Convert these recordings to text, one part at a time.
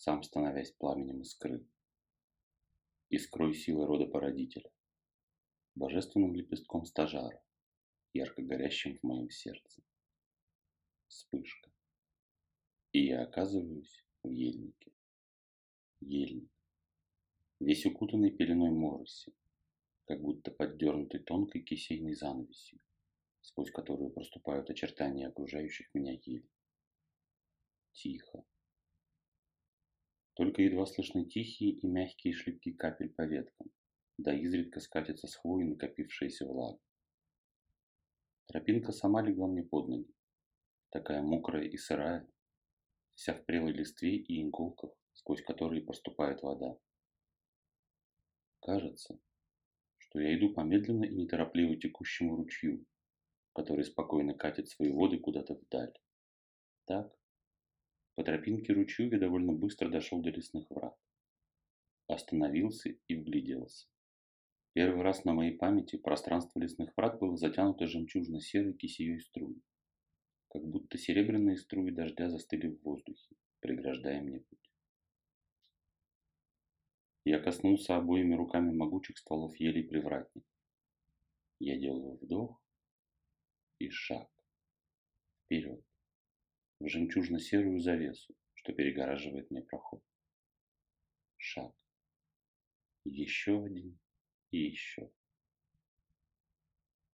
сам становясь пламенем искры, искрой силы рода породителя, божественным лепестком стажара, ярко горящим в моем сердце. Вспышка. И я оказываюсь в ельнике. Ельник. Весь укутанный пеленой мороси, как будто поддернутый тонкой кисейной занавесью, сквозь которую проступают очертания окружающих меня ели. Тихо, только едва слышны тихие и мягкие шлепки капель по веткам, да изредка скатится с хвои накопившаяся влага. Тропинка сама легла мне под ноги, такая мокрая и сырая, вся в прелой листве и иголках, сквозь которые проступает вода. Кажется, что я иду по медленно и неторопливо текущему ручью, который спокойно катит свои воды куда-то вдаль. Так, по тропинке ручью я довольно быстро дошел до лесных врат. Остановился и вгляделся. Первый раз на моей памяти пространство лесных врат было затянуто жемчужно-серой кисеей струей. Как будто серебряные струи дождя застыли в воздухе, преграждая мне путь. Я коснулся обоими руками могучих стволов елей привратник. Я делаю вдох и шаг. Вперед в жемчужно-серую завесу, что перегораживает мне проход. Шаг. Еще один и еще.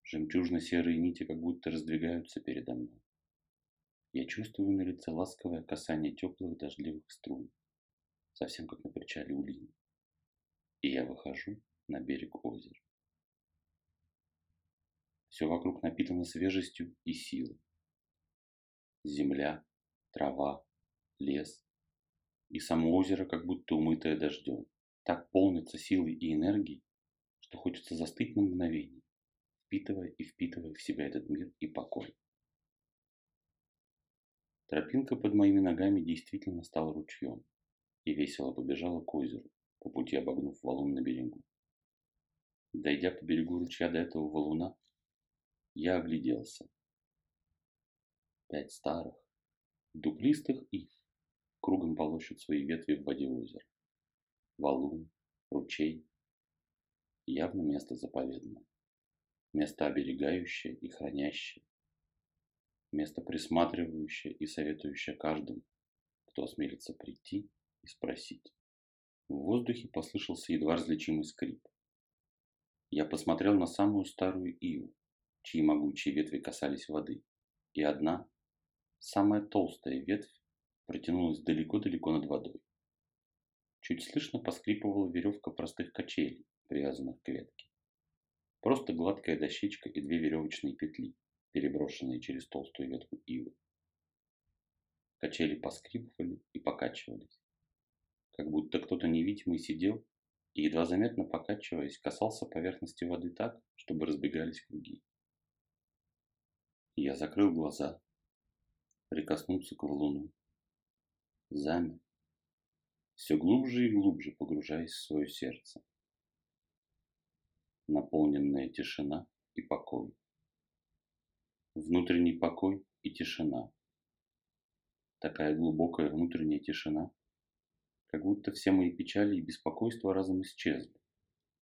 Жемчужно-серые нити как будто раздвигаются передо мной. Я чувствую на лице ласковое касание теплых дождливых струй, совсем как на причале у линии. И я выхожу на берег озера. Все вокруг напитано свежестью и силой земля, трава, лес и само озеро как будто умытое дождем. Так полнится силой и энергией, что хочется застыть на мгновение, впитывая и впитывая в себя этот мир и покой. Тропинка под моими ногами действительно стала ручьем и весело побежала к озеру, по пути обогнув валун на берегу. Дойдя по берегу ручья до этого валуна, я огляделся пять старых, дуплистых ив кругом полощут свои ветви в воде озера. Валун, ручей. Явно место заповедное. Место оберегающее и хранящее. Место присматривающее и советующее каждому, кто осмелится прийти и спросить. В воздухе послышался едва различимый скрип. Я посмотрел на самую старую иву, чьи могучие ветви касались воды, и одна, Самая толстая ветвь протянулась далеко-далеко над водой. Чуть слышно поскрипывала веревка простых качелей, привязанных к ветке. Просто гладкая дощечка и две веревочные петли, переброшенные через толстую ветку ивы. Качели поскрипывали и покачивались, как будто кто-то невидимый сидел и, едва заметно покачиваясь, касался поверхности воды так, чтобы разбегались круги. Я закрыл глаза прикоснуться к валуну. Замер, все глубже и глубже погружаясь в свое сердце. Наполненная тишина и покой. Внутренний покой и тишина. Такая глубокая внутренняя тишина, как будто все мои печали и беспокойства разом исчезли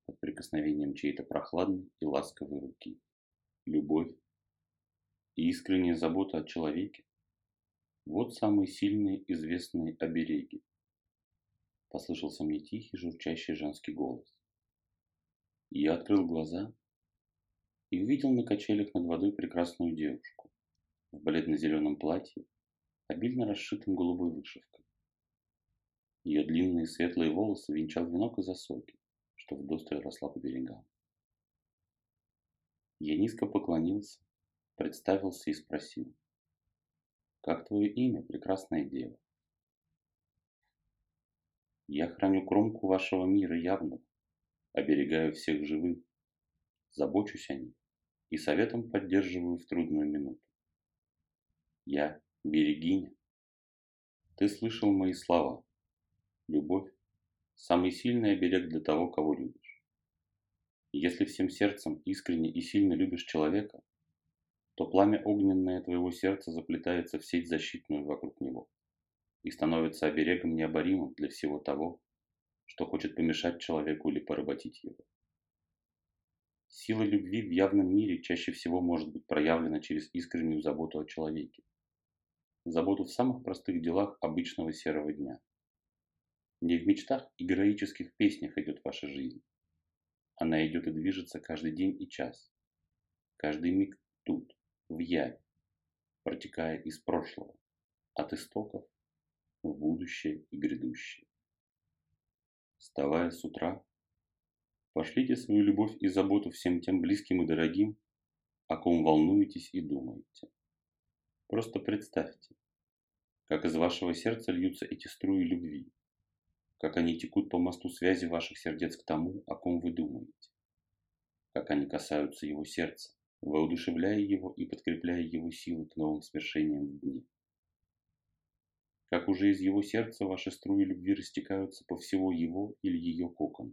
под прикосновением чьей-то прохладной и ласковой руки. Любовь и искренняя забота о человеке вот самые сильные известные обереги. Послышался мне тихий, журчащий женский голос. Я открыл глаза и увидел на качелях над водой прекрасную девушку в бледно-зеленом платье, обильно расшитым голубой вышивкой. Ее длинные светлые волосы венчал венок из осоки, что вдосталь росла по берегам. Я низко поклонился, представился и спросил. Как твое имя, прекрасная дева? Я храню кромку вашего мира явного, оберегаю всех живых, забочусь о них и советом поддерживаю в трудную минуту. Я берегиня. Ты слышал мои слова. Любовь – самый сильный оберег для того, кого любишь. Если всем сердцем искренне и сильно любишь человека, то пламя огненное твоего сердца заплетается в сеть защитную вокруг него и становится оберегом необоримым для всего того, что хочет помешать человеку или поработить его. Сила любви в явном мире чаще всего может быть проявлена через искреннюю заботу о человеке. Заботу в самых простых делах обычного серого дня. Не в мечтах и героических песнях идет ваша жизнь. Она идет и движется каждый день и час. Каждый миг тут, в явь, протекая из прошлого, от истоков в будущее и грядущее. Вставая с утра, пошлите свою любовь и заботу всем тем близким и дорогим, о ком волнуетесь и думаете. Просто представьте, как из вашего сердца льются эти струи любви, как они текут по мосту связи ваших сердец к тому, о ком вы думаете, как они касаются его сердца, воодушевляя его и подкрепляя его силы к новым свершениям в дне как уже из его сердца ваши струи любви растекаются по всего его или ее кокону,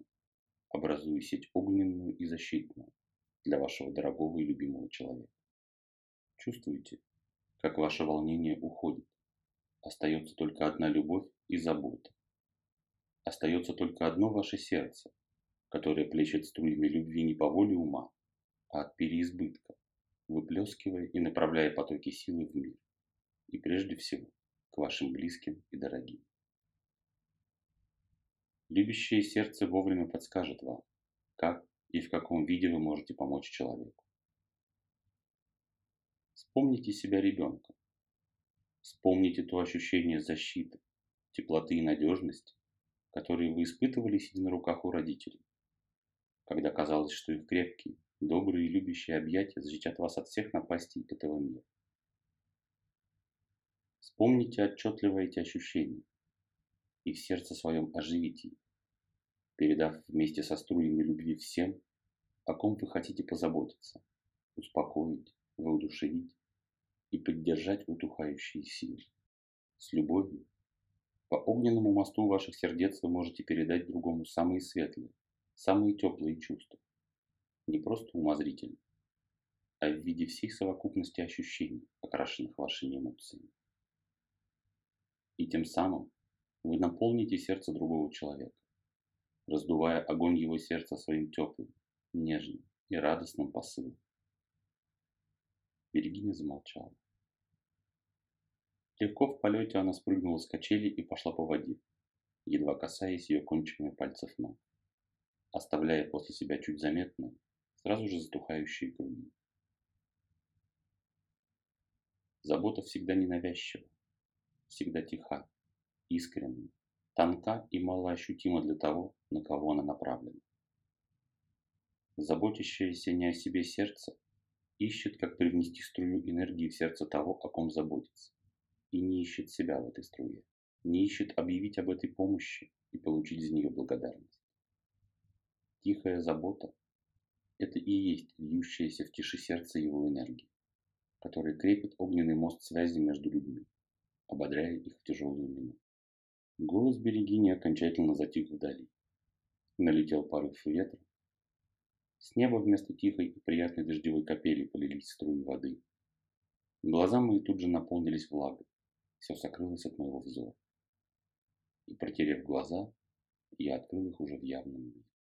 образуя сеть огненную и защитную для вашего дорогого и любимого человека. Чувствуете, как ваше волнение уходит. Остается только одна любовь и забота. Остается только одно ваше сердце, которое плещет струями любви не по воле ума, от переизбытка, выплескивая и направляя потоки силы в мир. И прежде всего к вашим близким и дорогим. Любящее сердце вовремя подскажет вам, как и в каком виде вы можете помочь человеку. Вспомните себя ребенком. Вспомните то ощущение защиты, теплоты и надежности, которые вы испытывали, сидя на руках у родителей, когда казалось, что их крепкие, добрые и любящие объятия защитят вас от всех напастей этого мира. Вспомните отчетливо эти ощущения и в сердце своем оживите их, передав вместе со струями любви всем, о ком вы хотите позаботиться, успокоить, воодушевить и поддержать утухающие силы. С любовью по огненному мосту ваших сердец вы можете передать другому самые светлые, самые теплые чувства. Не просто умозрительно, а в виде всей совокупности ощущений, окрашенных вашими эмоциями. И тем самым вы наполните сердце другого человека, раздувая огонь его сердца своим теплым, нежным и радостным посылом. Берегиня замолчала. Легко в полете она спрыгнула с качели и пошла по воде, едва касаясь ее кончиками пальцев ног, оставляя после себя чуть заметные, сразу же затухающие круги. Забота всегда ненавязчива, всегда тиха, искренна, тонка и малоощутима для того, на кого она направлена. Заботящееся не о себе сердце ищет, как привнести струю энергии в сердце того, о ком заботится, и не ищет себя в этой струе, не ищет объявить об этой помощи и получить из нее благодарность. Тихая забота – это и есть льющаяся в тиши сердца его энергии, которая крепит огненный мост связи между людьми ободряя их в тяжелую минуту. Голос берегини окончательно затих вдали. Налетел порыв ветра. С неба вместо тихой и приятной дождевой капели полились струи воды. Глаза мои тут же наполнились влагой. Все сокрылось от моего взора. И протерев глаза, я открыл их уже в явном виде.